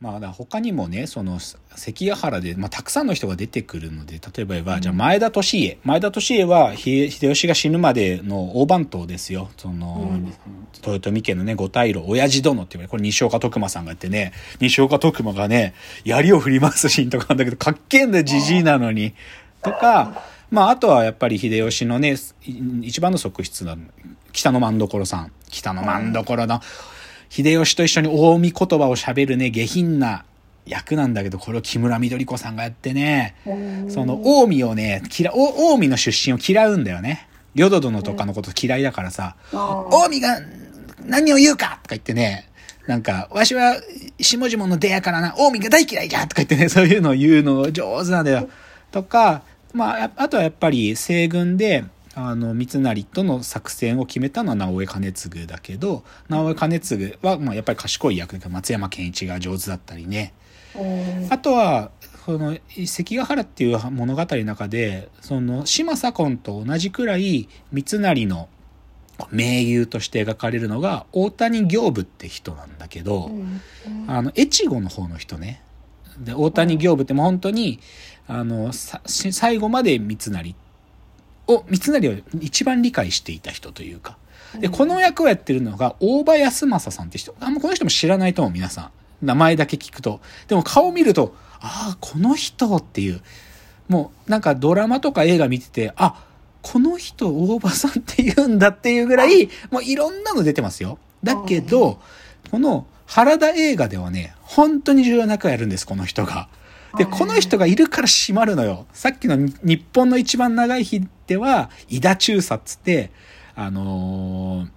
まあ、他にもね、その、関ヶ原で、まあ、たくさんの人が出てくるので、例えば言えば、じゃあ、前田利家。前田利家は、秀吉が死ぬまでの大番頭ですよ。その、うん、豊臣家のね、五大老、親父殿って言われこれ西岡徳馬さんがやってね、西岡徳馬がね、槍を振り回すシーンとかあるんだけど、かっけえんだよ、じじいなのに。とか、まあ、あとはやっぱり秀吉のね、一番の側室な北の万所さん。北の万所の、秀吉と一緒に近江言葉を喋るね、下品な役なんだけど、これを木村緑子さんがやってね、その、近江をね、嫌、近江の出身を嫌うんだよね。淀殿とかのこと嫌いだからさ、近江が何を言うかとか言ってね、なんか、わしは下々の出やからな、近江が大嫌いじゃとか言ってね、そういうのを言うの上手なんだよ。とか、まあ、あとはやっぱり西軍で、あの、三成との作戦を決めたのは直江兼次だけど、直江兼次は、まあ、やっぱり賢い役だけど、松山健一が上手だったりね。あとは、その、関ヶ原っていう物語の中で、その、島左近と同じくらい、三成の名優として描かれるのが、大谷行部って人なんだけど、あの、越後の方の人ね。で、大谷行部ってもう本当に、あの、最後まで三成を、三成を一番理解していた人というか。で、この役をやってるのが、大場康政さんって人。あんまこの人も知らないと思う、皆さん。名前だけ聞くと。でも顔見ると、ああ、この人っていう。もう、なんかドラマとか映画見てて、あ、この人大場さんって言うんだっていうぐらい、もういろんなの出てますよ。だけど、この原田映画ではね、本当に重要な役をやるんです、この人が。で、この人がいるから閉まるのよ。さっきの日本の一番長い日では、伊田中佐っつって、あのー、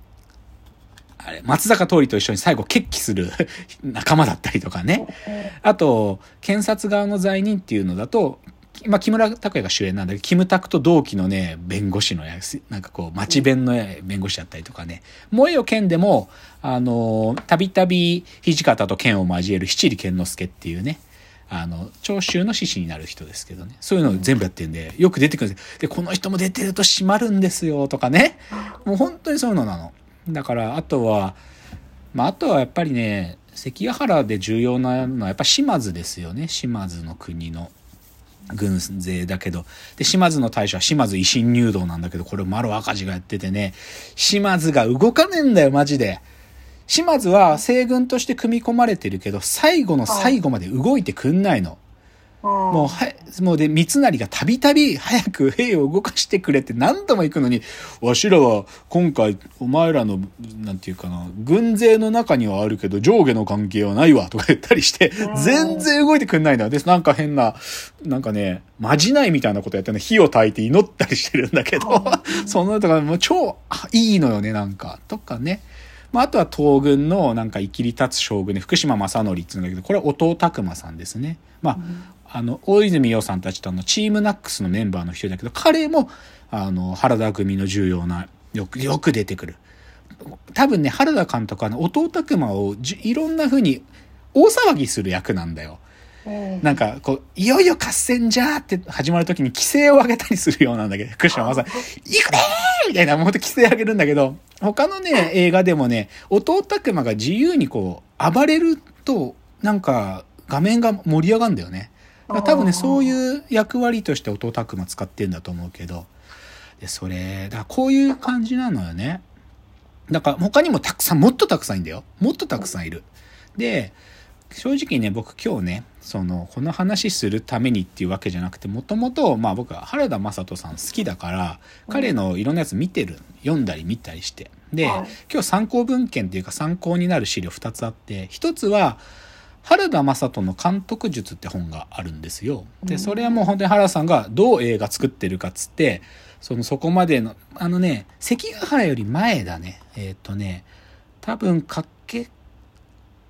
あれ、松坂桃李と一緒に最後決起する 仲間だったりとかね。あと、検察側の罪人っていうのだと、まあ、木村拓哉が主演なんだけど、キムタクと同期のね、弁護士のやつ、なんかこう、町弁の弁護士だったりとかね。萌えよ剣でも、あの、たびたび土方と剣を交える七里健之助っていうね、あの、長州の獅子になる人ですけどね。そういうのを全部やってるんで、よく出てくるんですで、この人も出てると閉まるんですよ、とかね。もう本当にそういうのなの。だから、あとは、まあ、あとはやっぱりね、関ヶ原で重要なのはやっぱ島津ですよね。島津の国の軍勢だけど。で、島津の大将は島津維新入道なんだけど、これ丸赤字がやっててね、島津が動かねえんだよ、マジで。島津は西軍として組み込まれてるけど、最後の最後まで動いてくんないの。もう、は、もうで、三成がたびたび早く兵を動かしてくれって何度も行くのに、わしらは今回お前らの、なんていうかな、軍勢の中にはあるけど上下の関係はないわとか言ったりして、全然動いてくんないんだ。で、なんか変な、なんかね、まじないみたいなことやってね、火を焚いて祈ったりしてるんだけど、そのとかもう超いいのよね、なんか。とかね。まあ、あとは東軍のなんか生きり立つ将軍で福島正則っていうんだけど、これは音尾拓馬さんですね。まあ、あの、大泉洋さんたちとのチームナックスのメンバーの一人だけど、彼も、あの、原田組の重要な、よく、よく出てくる。多分ね、原田監督はね、音尾拓馬をいろんな風に大騒ぎする役なんだよ。なんか、こう、いよいよ合戦じゃーって始まるときに規制を上げたりするようなんだけど、福島正行くねーみたいな、もうほんと規制上げるんだけど、他のね、映画でもね、弟拓馬が自由にこう、暴れると、なんか、画面が盛り上がるんだよね。多分ね、そういう役割として弟拓馬使ってんだと思うけど、で、それ、だからこういう感じなのよね。だから他にもたくさん、もっとたくさんいんだよ。もっとたくさんいる。で、正直ね、僕今日ね、その、この話するためにっていうわけじゃなくて、もともと、まあ僕は原田雅人さん好きだから、彼のいろんなやつ見てる、読んだり見たりして。で、今日参考文献っていうか参考になる資料2つあって、1つは、原田雅人の監督術って本があるんですよ。で、それはもう本当に原田さんがどう映画作ってるかっつって、そのそこまでの、あのね、関ヶ原より前だね。えっ、ー、とね、多分、かけ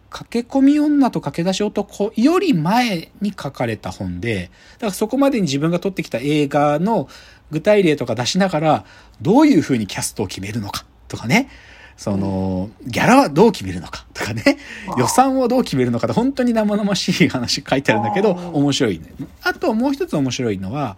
駆け込み女と駆け出し男より前に書かれた本で、だからそこまでに自分が撮ってきた映画の具体例とか出しながら、どういう風にキャストを決めるのかとかね、その、ギャラはどう決めるのかとかね、予算をどう決めるのかって本当に生々しい話書いてあるんだけど、面白いね。あともう一つ面白いのは、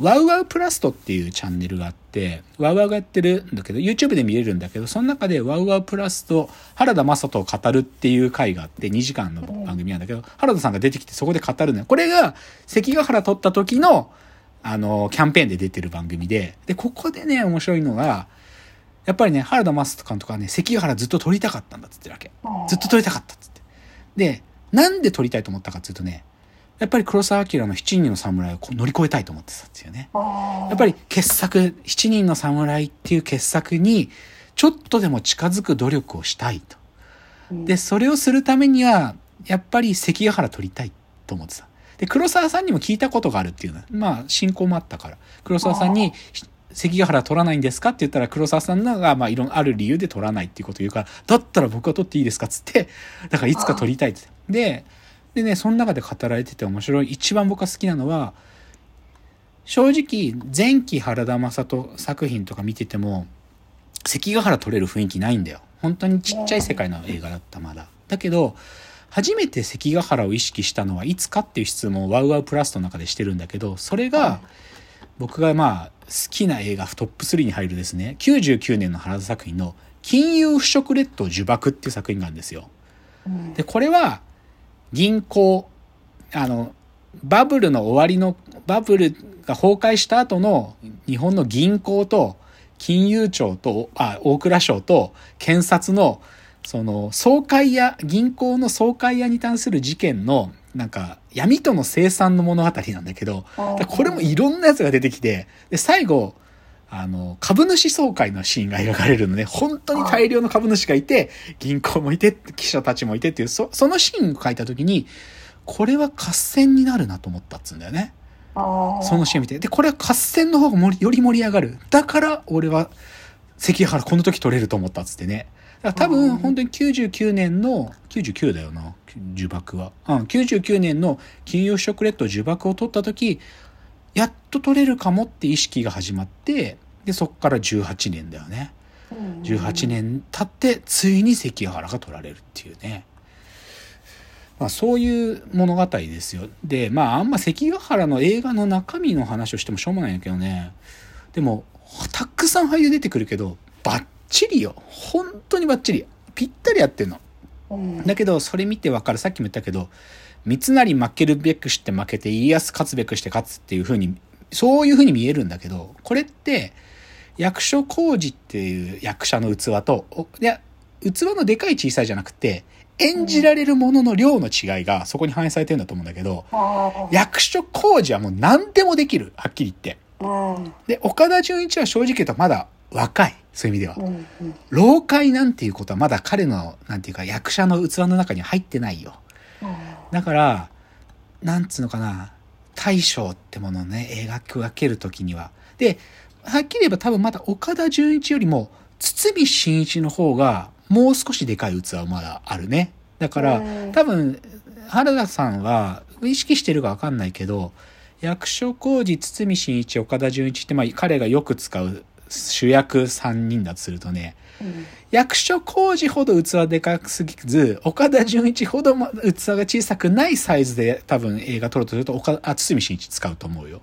ワウワウプラストっていうチャンネルがあって、ワウワウがやってるんだけど、YouTube で見れるんだけど、その中でワウワウプラスト、原田正人を語るっていう回があって、2時間の番組なんだけど、原田さんが出てきてそこで語るのよ。これが関ヶ原取った時の、あの、キャンペーンで出てる番組で、で、ここでね、面白いのが、やっぱりね、原田正人監督はね、関ヶ原ずっと撮りたかったんだっつってるわけ。ずっと撮りたかったっつって。で、なんで撮りたいと思ったかっていうとね、やっぱり黒澤明の七人の侍を乗り越えたいと思ってたんですよね。やっぱり傑作、七人の侍っていう傑作に、ちょっとでも近づく努力をしたいと。で、それをするためには、やっぱり関ヶ原取りたいと思ってた。で、黒沢さんにも聞いたことがあるっていうのは、まあ、進行もあったから。黒沢さんに、関ヶ原取らないんですかって言ったら、黒沢さんが、まあ、いろんな、ある理由で取らないっていうことを言うから、だったら僕は取っていいですかっつって、だからいつか取りたいって。で、でね、その中で語られてて面白い。一番僕が好きなのは、正直、前期原田正人作品とか見てても、関ヶ原取れる雰囲気ないんだよ。本当にちっちゃい世界の映画だった、まだ。だけど、初めて関ヶ原を意識したのはいつかっていう質問をワウワウプラスの中でしてるんだけど、それが、僕がまあ、好きな映画トップ3に入るですね、99年の原田作品の、金融腐食列島呪縛っていう作品があるんですよ。で、これは、銀行、あの、バブルの終わりの、バブルが崩壊した後の日本の銀行と金融庁と、あ、大蔵省と検察の、その、総会屋、銀行の総会屋に関する事件の、なんか、闇との生産の物語なんだけど、これもいろんなやつが出てきて、で、最後、あの、株主総会のシーンが描かれるのね。本当に大量の株主がいて、銀行もいて、記者たちもいてっていう、そそのシーンを書いた時に、これは合戦になるなと思ったっつうんだよね。そのシーン見て。で、これは合戦の方がより盛り上がる。だから、俺は、関ヶ原この時取れると思ったっつってね。だから多分、本当に99年の、99だよな、呪縛は。うん、99年の金融食レッド呪縛を取った時、やっと取れるかもって意識が始まって、で、そっから18年だよね。18年経って、ついに関ヶ原が取られるっていうね。まあそういう物語ですよ。で、まああんま関ヶ原の映画の中身の話をしてもしょうもないんだけどね。でも、たくさん俳優出てくるけど、バッチリよ。本当にバッチリ。ぴったりやってんの。だけど、それ見てわかる。さっきも言ったけど、三成負けるべくして負けて、家康勝つべくして勝つっていう風に、そういう風に見えるんだけど、これって、役所広司っていう役者の器と、おいや、器のでかい小さいじゃなくて、演じられるものの量の違いがそこに反映されてるんだと思うんだけど、役所広司はもう何でもできる。はっきり言って。で、岡田准一は正直言うとまだ若い。そういう意味では。老快なんていうことはまだ彼の、なんていうか役者の器の中に入ってないよ。だから、なんつうのかな、大将ってものをね、描く分けるときには。で、はっきり言えば多分まだ岡田准一よりも、堤真一の方が、もう少しでかい器はまだあるね。だから、多分、原田さんは、意識してるかわかんないけど、役所広司、堤真一、岡田准一って、まあ、彼がよく使う主役3人だとするとね、役所広司ほど器でかすぎず、岡田准一ほども器が小さくないサイズで多分映画撮るとすると、岡あ堤真一使うと思うよ。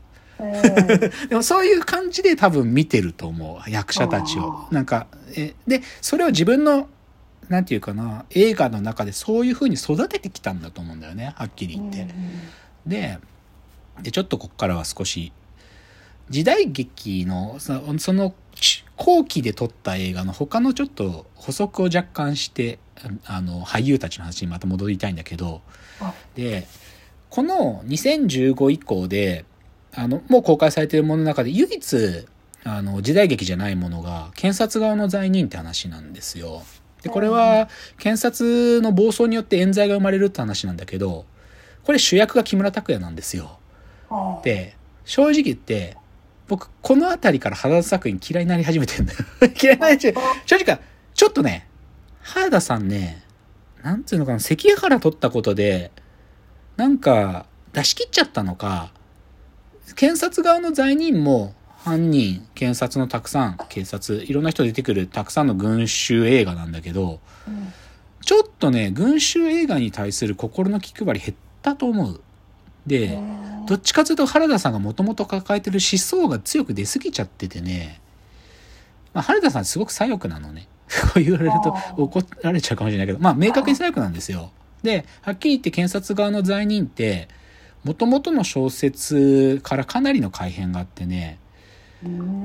でもそういう感じで多分見てると思う。役者たちを。なんか、え、で、それを自分の、なんていうかな、映画の中でそういう風に育ててきたんだと思うんだよね。はっきり言って。で、で、ちょっとこっからは少し、時代劇の、その、その後期で撮った映画の他のちょっと補足を若干して、あの、俳優たちの話にまた戻りたいんだけど、で、この2015以降で、あの、もう公開されているものの中で唯一、あの、時代劇じゃないものが、検察側の罪人って話なんですよ。で、これは、検察の暴走によって冤罪が生まれるって話なんだけど、これ主役が木村拓哉なんですよ。で、正直言って、僕、この辺りから原田作品嫌いになり始めてんだよ。嫌いになり始め正直、ちょっとね、原田さんね、なんつうのかな、関ヶ原取ったことで、なんか、出し切っちゃったのか、検察側の罪人も、犯人、検察のたくさん、警察、いろんな人出てくるたくさんの群衆映画なんだけど、ちょっとね、群衆映画に対する心の気配り減ったと思う。で、どっちかというと原田さんがもともと抱えてる思想が強く出過ぎちゃっててね、まあ、原田さんすごく左翼なのね。こう言われると怒られちゃうかもしれないけど、まあ明確に左翼なんですよ。で、はっきり言って検察側の罪人って、もともとの小説からかなりの改変があってね、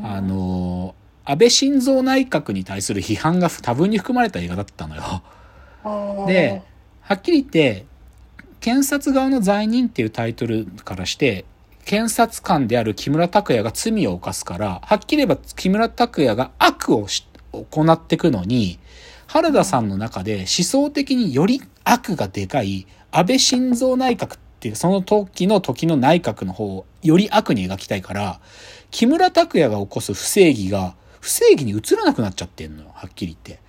あの、安倍晋三内閣に対する批判が多分に含まれた映画だったのよ。で、はっきり言って、検察側の罪人っていうタイトルからして、検察官である木村拓哉が罪を犯すから、はっきり言えば木村拓哉が悪を行っていくのに、原田さんの中で思想的により悪がでかい安倍晋三内閣っていうその時の時の内閣の方をより悪に描きたいから、木村拓哉が起こす不正義が不正義に映らなくなっちゃってんのよ、はっきり言って。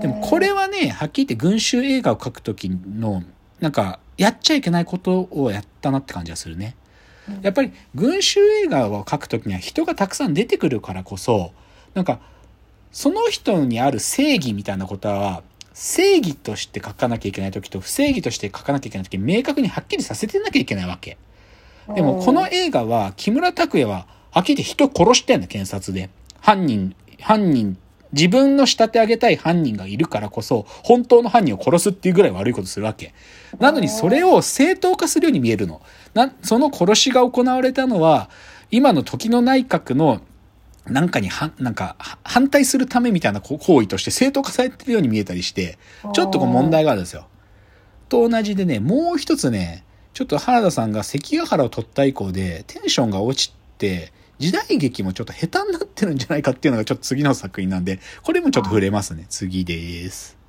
でもこれはね、はっきり言って群衆映画を描く時の、なんか、やっちゃいけないことをやったなって感じがするね。やっぱり群衆映画を描く時には人がたくさん出てくるからこそ、なんか、その人にある正義みたいなことは、正義として書かなきゃいけない時と不正義として書かなきゃいけない時明確にはっきりさせてなきゃいけないわけ。でもこの映画は木村拓哉ははっきり人殺してんの、検察で。犯人、犯人、自分の仕立て上げたい犯人がいるからこそ、本当の犯人を殺すっていうぐらい悪いことするわけ。なのにそれを正当化するように見えるの。な、その殺しが行われたのは、今の時の内閣のなんかには、なんか、反対するためみたいな行為として正当化されてるように見えたりして、ちょっとこう問題があるんですよ。と同じでね、もう一つね、ちょっと原田さんが関ヶ原を取った以降で、テンションが落ちて、時代劇もちょっと下手になってるんじゃないかっていうのがちょっと次の作品なんで、これもちょっと触れますね。次です。